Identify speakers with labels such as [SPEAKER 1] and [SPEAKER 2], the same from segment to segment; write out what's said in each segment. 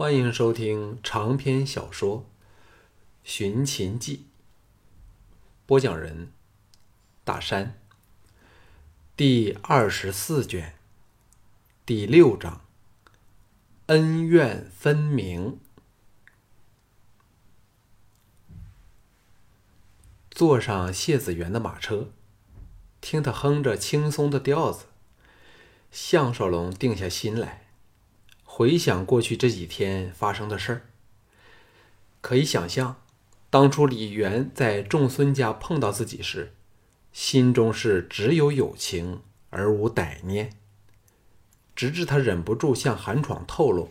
[SPEAKER 1] 欢迎收听长篇小说《寻秦记》，播讲人：大山。第二十四卷，第六章：恩怨分明。坐上谢子元的马车，听他哼着轻松的调子，项少龙定下心来。回想过去这几天发生的事儿，可以想象，当初李元在仲孙家碰到自己时，心中是只有友情而无歹念。直至他忍不住向韩闯透露，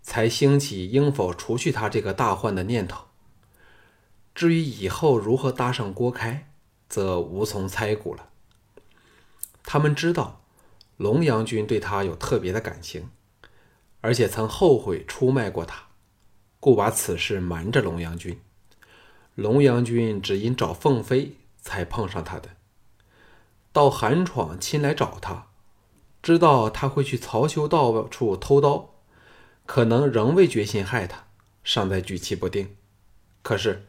[SPEAKER 1] 才兴起应否除去他这个大患的念头。至于以后如何搭上郭开，则无从猜估了。他们知道，龙阳君对他有特别的感情。而且曾后悔出卖过他，故把此事瞒着龙阳君。龙阳君只因找凤飞才碰上他的。到韩闯亲来找他，知道他会去曹修道处偷刀，可能仍未决心害他，尚在举棋不定。可是，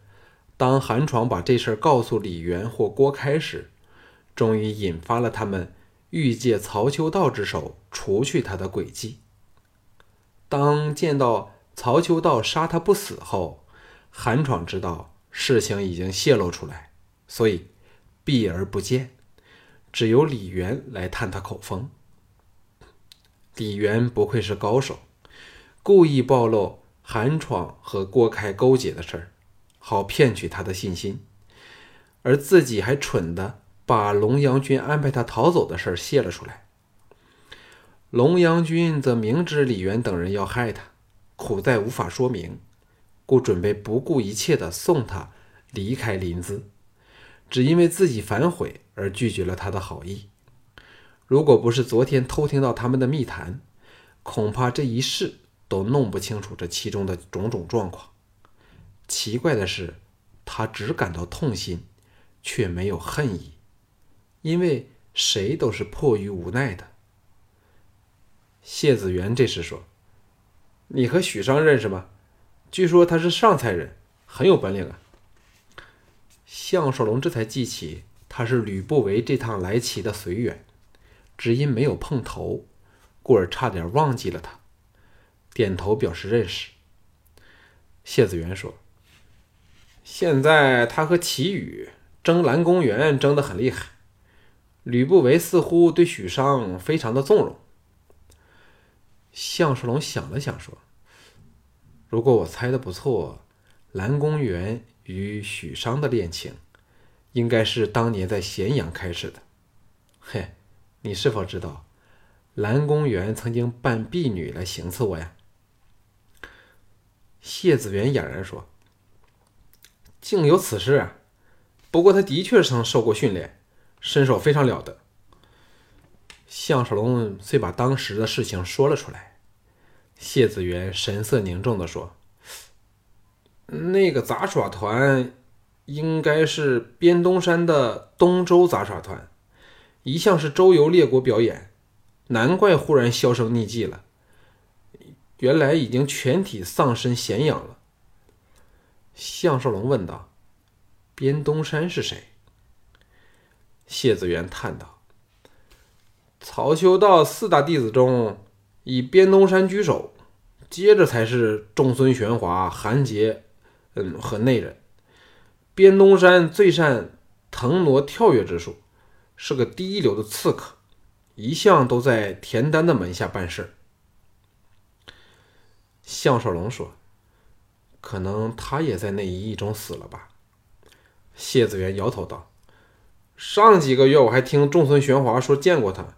[SPEAKER 1] 当韩闯把这事告诉李元或郭开时，终于引发了他们欲借曹修道之手除去他的诡计。当见到曹秋道杀他不死后，韩闯知道事情已经泄露出来，所以避而不见，只由李元来探他口风。李元不愧是高手，故意暴露韩闯和郭开勾结的事儿，好骗取他的信心，而自己还蠢的把龙阳君安排他逃走的事儿泄了出来。龙阳君则明知李元等人要害他，苦在无法说明，故准备不顾一切地送他离开临淄，只因为自己反悔而拒绝了他的好意。如果不是昨天偷听到他们的密谈，恐怕这一世都弄不清楚这其中的种种状况。奇怪的是，他只感到痛心，却没有恨意，因为谁都是迫于无奈的。谢子元这时说：“你和许商认识吗？据说他是上蔡人，很有本领啊。”项少龙这才记起他是吕不韦这趟来齐的随员，只因没有碰头，故而差点忘记了他，点头表示认识。谢子元说：“现在他和齐宇争蓝公园争得很厉害，吕不韦似乎对许商非常的纵容。”项少龙想了想，说：“如果我猜的不错，蓝公园与许商的恋情，应该是当年在咸阳开始的。嘿，你是否知道，蓝公园曾经扮婢女来行刺我呀？”谢子元哑然说：“竟有此事啊！不过他的确曾受过训练，身手非常了得。”项少龙遂把当时的事情说了出来。谢子元神色凝重地说：“那个杂耍团应该是边东山的东周杂耍团，一向是周游列国表演，难怪忽然销声匿迹了。原来已经全体丧身咸阳了。”项少龙问道：“边东山是谁？”谢子元叹道。曹修道四大弟子中，以边东山居首，接着才是仲孙玄华、韩杰，嗯，和内人。边东山最善腾挪跳跃之术，是个第一流的刺客，一向都在田丹的门下办事。项少龙说：“可能他也在那一役中死了吧？”谢子元摇头道：“上几个月我还听仲孙玄华说见过他。”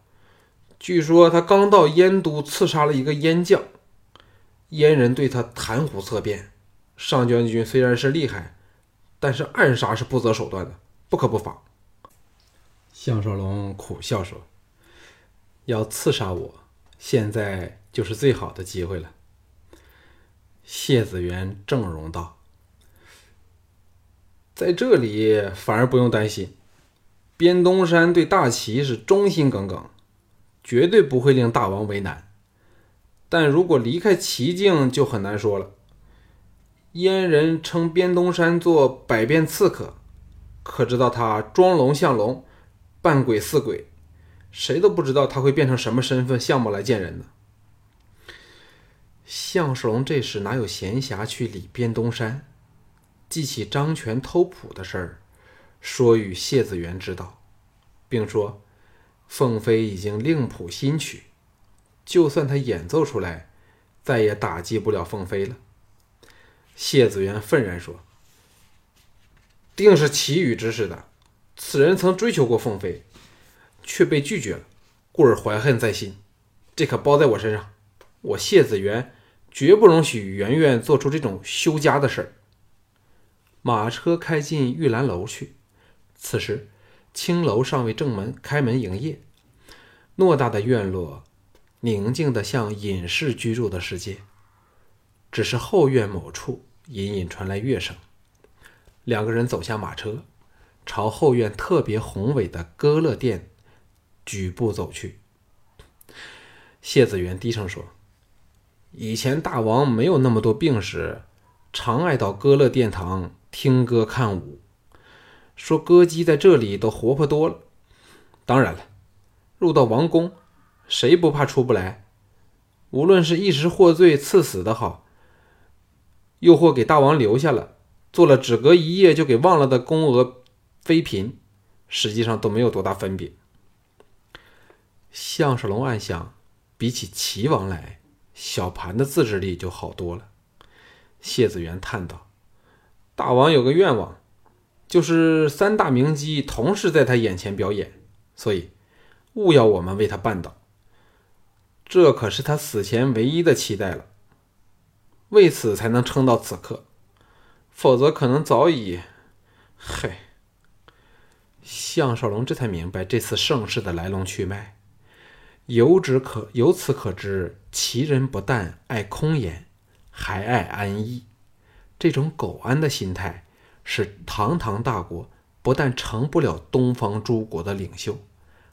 [SPEAKER 1] 据说他刚到燕都，刺杀了一个燕将，燕人对他谈虎色变。上将军虽然是厉害，但是暗杀是不择手段的，不可不防。项少龙苦笑说：“要刺杀我，现在就是最好的机会了。”谢子元正容道：“在这里反而不用担心，边东山对大齐是忠心耿耿。”绝对不会令大王为难。但如果离开齐境，就很难说了。燕人称边东山做百变刺客，可知道他装龙像龙，扮鬼似鬼，谁都不知道他会变成什么身份相貌来见人呢？项少龙这时哪有闲暇去理边东山？记起张权偷谱的事儿，说与谢子元知道，并说凤飞已经另谱新曲，就算他演奏出来，再也打击不了凤飞了。谢子元愤然说：“定是齐宇指使的。此人曾追求过凤飞，却被拒绝了，故而怀恨在心。这可包在我身上。我谢子元绝不容许圆圆做出这种休家的事儿。”马车开进玉兰楼去。此时青楼尚未正门开门营业，偌大的院落宁静的像隐士居住的世界。只是后院某处隐隐传来乐声。两个人走下马车，朝后院特别宏伟的歌乐殿举步走去。谢子元低声说：“以前大王没有那么多病时，常爱到歌乐殿堂听歌看舞，说歌姬在这里都活泼多了。当然了，入到王宫，谁不怕出不来？无论是一时获罪赐死的好。”又或给大王留下了，做了只隔一夜就给忘了的宫娥妃嫔，实际上都没有多大分别。项少龙暗想，比起齐王来，小盘的自制力就好多了。谢子元叹道：“大王有个愿望，就是三大名姬同时在他眼前表演，所以勿要我们为他绊倒。这可是他死前唯一的期待了。”为此才能撑到此刻，否则可能早已……嗨！项少龙这才明白这次盛世的来龙去脉，由之可由此可知，其人不但爱空言，还爱安逸。这种苟安的心态，是堂堂大国不但成不了东方诸国的领袖，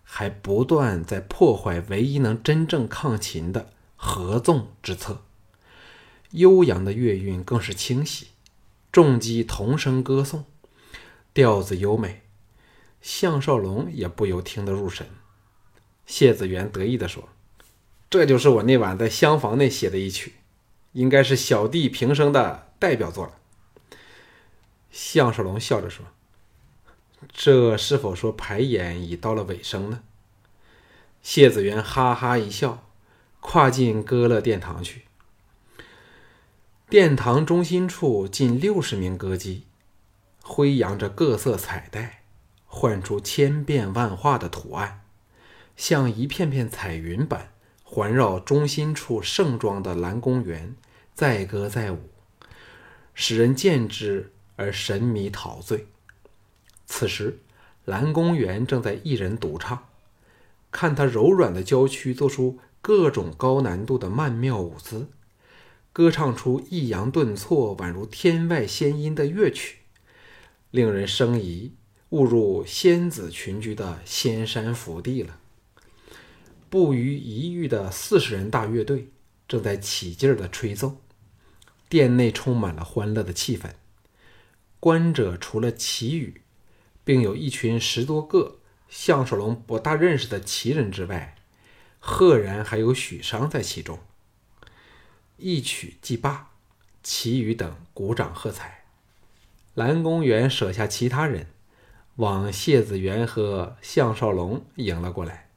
[SPEAKER 1] 还不断在破坏唯一能真正抗秦的合纵之策。悠扬的乐韵更是清晰，众姬同声歌颂，调子优美，项少龙也不由听得入神。谢子元得意地说：“这就是我那晚在厢房内写的一曲，应该是小弟平生的代表作了。”项少龙笑着说：“这是否说排演已到了尾声呢？”谢子元哈哈一笑，跨进歌乐殿堂去。殿堂中心处近六十名歌姬，挥扬着各色彩带，换出千变万化的图案，像一片片彩云般环绕中心处盛装的蓝公园，载歌载舞，使人见之而神迷陶醉。此时，蓝公园正在一人独唱，看他柔软的娇躯做出各种高难度的曼妙舞姿。歌唱出抑扬顿挫、宛如天外仙音的乐曲，令人生疑，误入仙子群居的仙山福地了。不逾一遇的四十人大乐队正在起劲儿地吹奏，殿内充满了欢乐的气氛。观者除了齐羽，并有一群十多个项少龙不大认识的齐人之外，赫然还有许商在其中。一曲即罢，其余等鼓掌喝彩。蓝公园舍下其他人，往谢子元和项少龙迎了过来，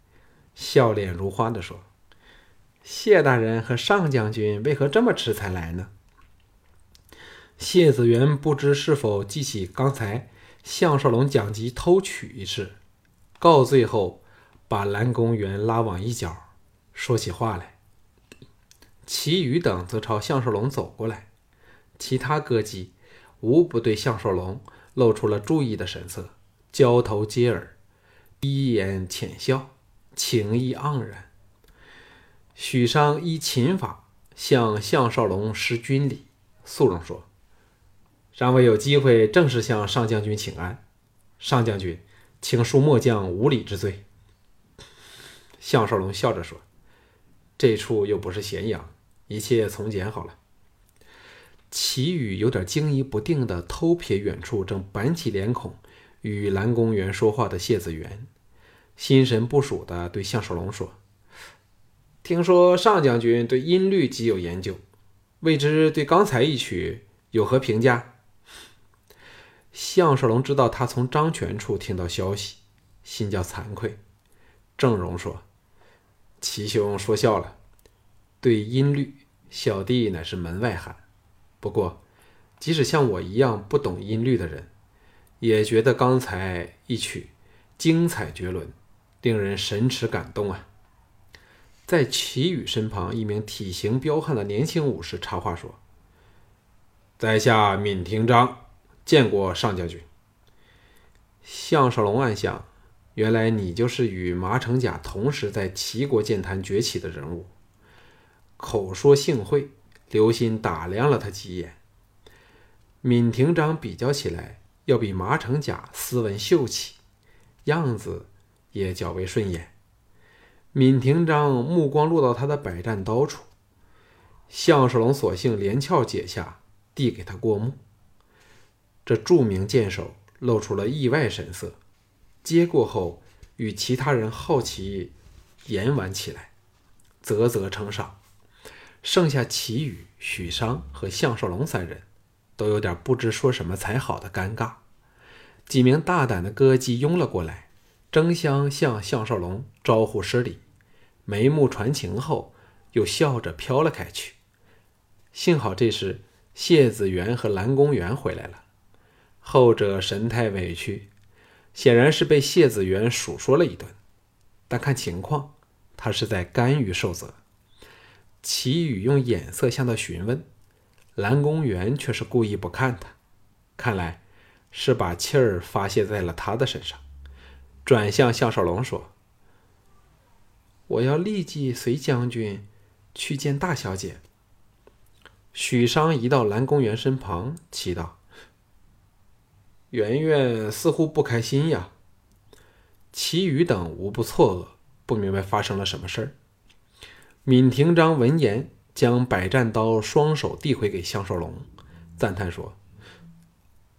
[SPEAKER 1] 笑脸如花地说：“谢大人和上将军为何这么迟才来呢？”谢子元不知是否记起刚才项少龙讲及偷取一事，告罪后，把蓝公园拉往一角，说起话来。其余等则朝项少龙走过来，其他歌姬无不对项少龙露出了注意的神色，交头接耳，低言浅笑，情意盎然。许商依秦法向项少龙施军礼，肃容说：“尚未有机会正式向上将军请安，上将军，请恕末将无礼之罪。”项少龙笑着说。这处又不是咸阳，一切从简好了。齐宇有点惊疑不定的偷瞥远处正板起脸孔与蓝公园说话的谢子元，心神不属的对项少龙说：“听说上将军对音律极有研究，未知对刚才一曲有何评价？”项少龙知道他从张全处听到消息，心叫惭愧。郑荣说：“齐兄说笑了，对音律，小弟乃是门外汉。”不过，即使像我一样不懂音律的人，也觉得刚才一曲精彩绝伦，令人神驰感动啊！在齐宇身旁，一名体型彪悍的年轻武士插话说：“在下闵廷章，见过上将军。”项少龙暗想：原来你就是与马成甲同时在齐国剑坛崛起的人物，口说幸会。留心打量了他几眼，闵廷章比较起来，要比马成甲斯文秀气，样子也较为顺眼。闵廷章目光落到他的百战刀处，项少龙索性连鞘解下，递给他过目。这著名剑手露出了意外神色，接过后与其他人好奇言玩起来，啧啧称赏。剩下齐宇、许商和项少龙三人，都有点不知说什么才好的尴尬。几名大胆的歌姬拥了过来，争相向项少龙招呼施礼，眉目传情后，又笑着飘了开去。幸好这时谢子元和蓝公园回来了，后者神态委屈，显然是被谢子元数说了一顿，但看情况，他是在甘于受责。齐宇用眼色向他询问，蓝公园却是故意不看他，看来是把气儿发泄在了他的身上。转向项少龙说：“我要立即随将军去见大小姐。”许商移到蓝公园身旁，祈道：“圆圆似乎不开心呀。”其余等无不错愕，不明白发生了什么事儿。闵廷章闻言，将百战刀双手递回给项少龙，赞叹说：“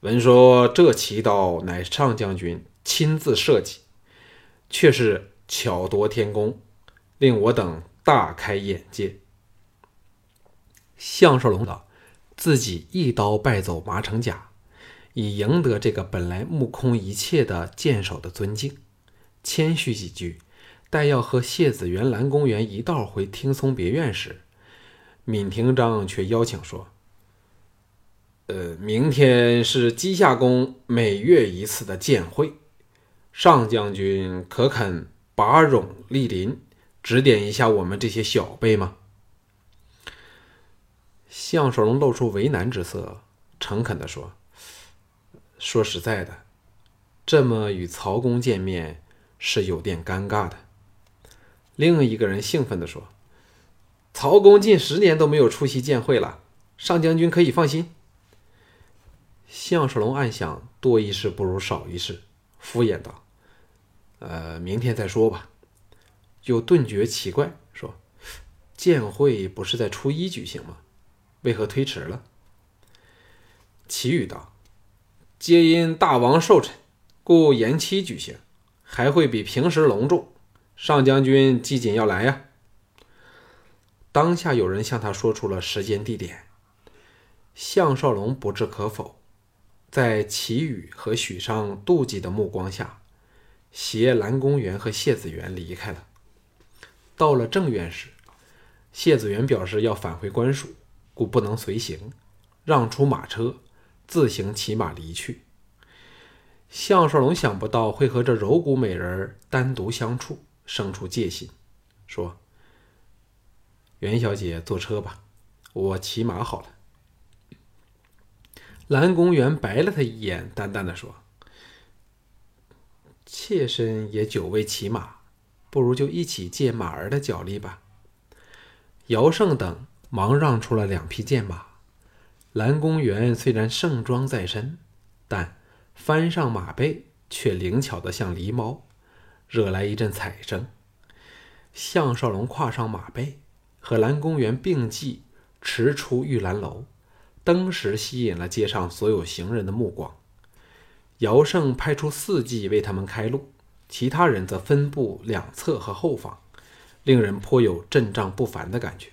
[SPEAKER 1] 闻说这奇刀乃上将军亲自设计，却是巧夺天工，令我等大开眼界。”项少龙道：“自己一刀败走马成甲，以赢得这个本来目空一切的剑手的尊敬，谦虚几句。”待要和谢子元、蓝公园一道回听松别院时，闵廷章却邀请说：“呃，明天是稷下宫每月一次的剑会，上将军可肯拔冗莅临，指点一下我们这些小辈吗？”项少龙露出为难之色，诚恳地说：“说实在的，这么与曹公见面是有点尴尬的。”另一个人兴奋地说：“曹公近十年都没有出席剑会了，上将军可以放心。”项少龙暗想：多一事不如少一事，敷衍道：“呃，明天再说吧。”又顿觉奇怪，说：“剑会不是在初一举行吗？为何推迟了？”齐宇道：“皆因大王寿辰，故延期举行，还会比平时隆重。”上将军季瑾要来呀！当下有人向他说出了时间地点。项少龙不置可否，在齐宇和许商妒忌的目光下，携蓝公园和谢子元离开了。到了正院时，谢子元表示要返回官署，故不能随行，让出马车，自行骑马离去。项少龙想不到会和这柔骨美人单独相处。生出戒心，说：“袁小姐坐车吧，我骑马好了。”蓝公园白了他一眼，淡淡的说：“妾身也久未骑马，不如就一起借马儿的脚力吧。”姚胜等忙让出了两匹剑马。蓝公园虽然盛装在身，但翻上马背却灵巧的像狸猫。惹来一阵彩声。项少龙跨上马背，和蓝公园并继驰出玉兰楼，登时吸引了街上所有行人的目光。姚胜派出四骑为他们开路，其他人则分布两侧和后方，令人颇有阵仗不凡的感觉。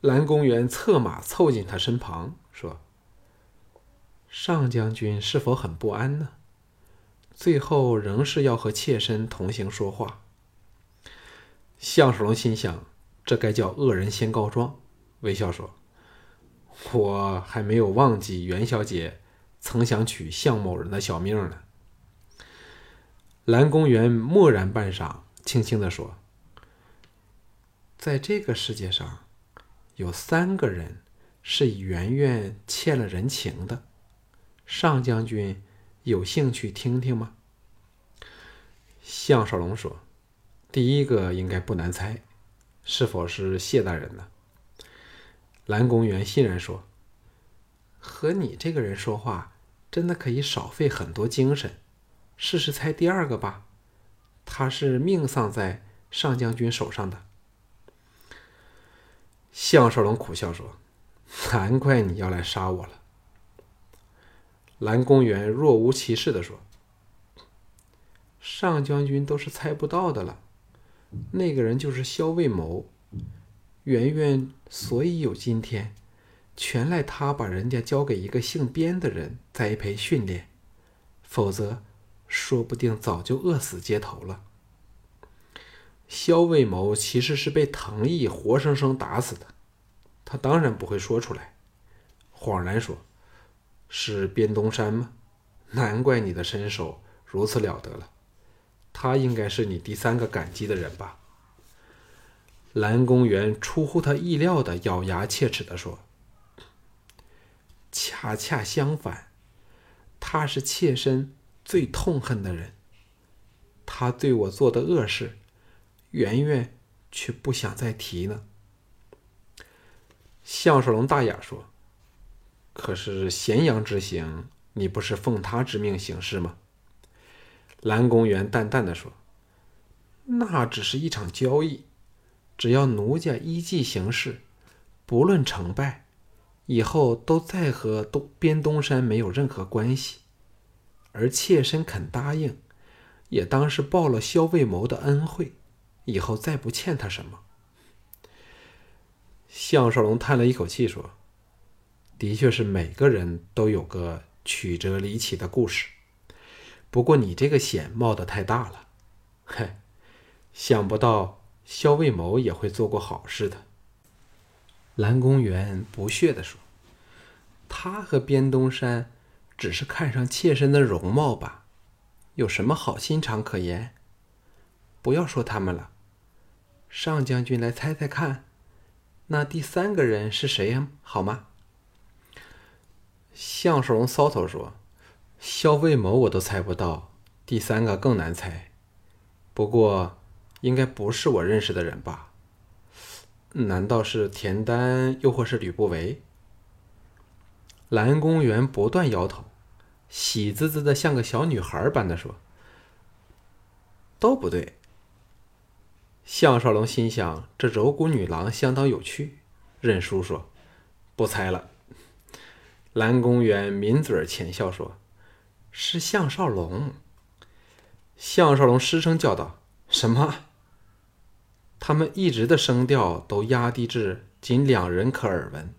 [SPEAKER 1] 蓝公园策马凑近他身旁，说：“上将军是否很不安呢？最后仍是要和妾身同行说话。”项少龙心想：“这该叫恶人先告状。”微笑说：“我还没有忘记袁小姐曾想取项某人的小命呢。”蓝公园默然半晌，轻轻地说：“在这个世界上。”有三个人是圆圆欠了人情的，上将军有兴趣听听吗？项少龙说：“第一个应该不难猜，是否是谢大人呢？”蓝公园欣然说：“和你这个人说话，真的可以少费很多精神。试试猜第二个吧，他是命丧在上将军手上的。”项少龙苦笑说：“难怪你要来杀我了。”蓝公园若无其事的说：“上将军都是猜不到的了，那个人就是萧卫谋。圆圆所以有今天，全赖他把人家交给一个姓边的人栽培训练，否则说不定早就饿死街头了。”萧卫谋其实是被藤毅活生生打死的，他当然不会说出来，恍然说：“是边东山吗？难怪你的身手如此了得了，他应该是你第三个感激的人吧？”蓝公园出乎他意料的咬牙切齿的说：“恰恰相反，他是妾身最痛恨的人，他对我做的恶事。”圆圆却不想再提呢。项少龙大雅说：“可是咸阳之行，你不是奉他之命行事吗？”蓝公园淡淡的说：“那只是一场交易，只要奴家依计行事，不论成败，以后都再和东边东山没有任何关系。而妾身肯答应，也当是报了萧卫谋的恩惠。”以后再不欠他什么。项少龙叹了一口气说：“的确是每个人都有个曲折离奇的故事，不过你这个险冒得太大了。嘿，想不到萧卫谋也会做过好事的。”蓝公园不屑地说：“他和边东山只是看上妾身的容貌吧，有什么好心肠可言？不要说他们了。”上将军来猜猜看，那第三个人是谁呀？好吗？项少龙搔头说：“萧卫谋我都猜不到，第三个更难猜。不过，应该不是我认识的人吧？难道是田丹，又或是吕不韦？”蓝公园不断摇头，喜滋滋的像个小女孩般的说：“都不对。”项少龙心想：“这柔骨女郎相当有趣。”认输说：“不猜了。”蓝公园抿嘴浅笑说：“是项少龙。”项少龙失声叫道：“什么？”他们一直的声调都压低至仅两人可耳闻。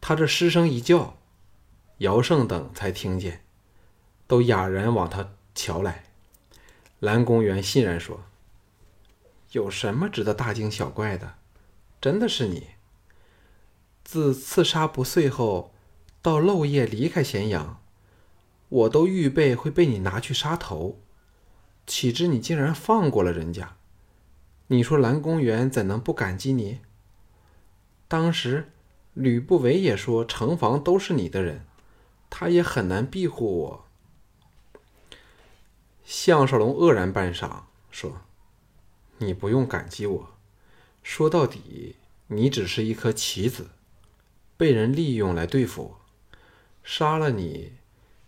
[SPEAKER 1] 他这失声一叫，姚胜等才听见，都哑然往他瞧来。蓝公园欣然说。有什么值得大惊小怪的？真的是你。自刺杀不遂后，到漏夜离开咸阳，我都预备会被你拿去杀头，岂知你竟然放过了人家？你说蓝公园怎能不感激你？当时吕不韦也说城防都是你的人，他也很难庇护我。项少龙愕然半晌，说。你不用感激我，说到底，你只是一颗棋子，被人利用来对付我。杀了你，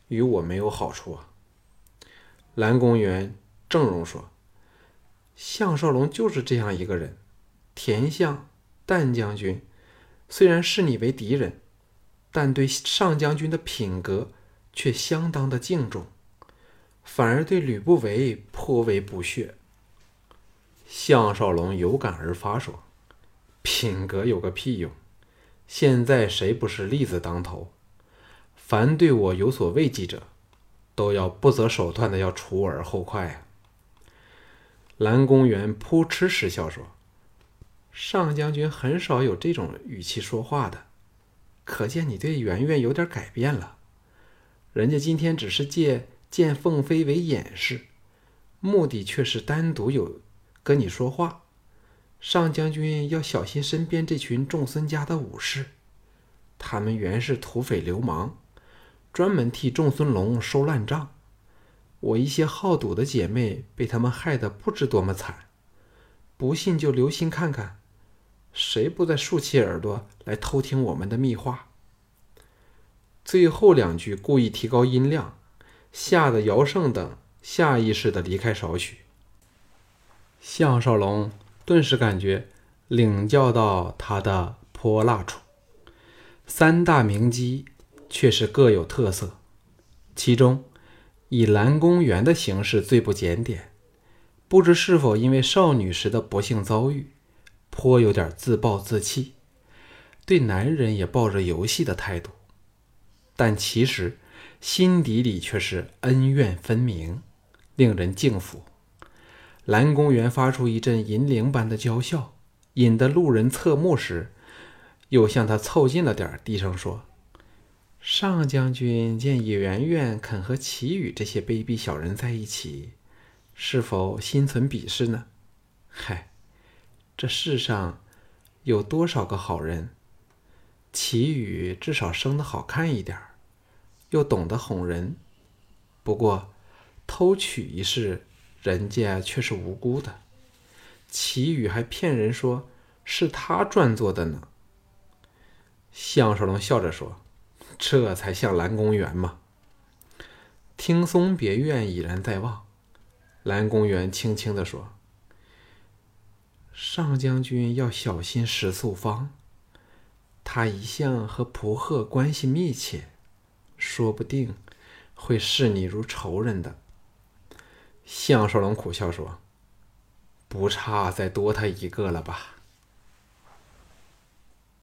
[SPEAKER 1] 与我没有好处啊。蓝公园郑荣说：“项少龙就是这样一个人，田相、旦将军虽然视你为敌人，但对上将军的品格却相当的敬重，反而对吕不韦颇为不屑。”项少龙有感而发说：“品格有个屁用！现在谁不是利字当头？凡对我有所畏忌者，都要不择手段的要除而后快啊！”蓝公园扑哧失笑说：“上将军很少有这种语气说话的，可见你对圆圆有点改变了。人家今天只是借见凤飞为掩饰，目的却是单独有。”跟你说话，上将军要小心身边这群众孙家的武士，他们原是土匪流氓，专门替众孙龙收烂账。我一些好赌的姐妹被他们害得不知多么惨，不信就留心看看，谁不再竖起耳朵来偷听我们的密话？最后两句故意提高音量，吓得姚胜等下意识的离开少许。项少龙顿时感觉领教到他的泼辣处。三大名妓却是各有特色，其中以蓝公园的形式最不检点，不知是否因为少女时的不幸遭遇，颇有点自暴自弃，对男人也抱着游戏的态度，但其实心底里却是恩怨分明，令人敬服。蓝公园发出一阵银铃般的娇笑，引得路人侧目时，又向他凑近了点，低声说：“上将军见野圆圆肯和祁宇这些卑鄙小人在一起，是否心存鄙视呢？嗨，这世上有多少个好人？祁宇至少生得好看一点，又懂得哄人。不过偷取一事……”人家却是无辜的，齐宇还骗人说是他专做的呢。项少龙笑着说：“这才像蓝公园嘛。”听松别院已然在望，蓝公园轻轻的说：“上将军要小心石素芳，他一向和蒲鹤关系密切，说不定会视你如仇人的。”项少龙苦笑说：“不差再多他一个了吧？”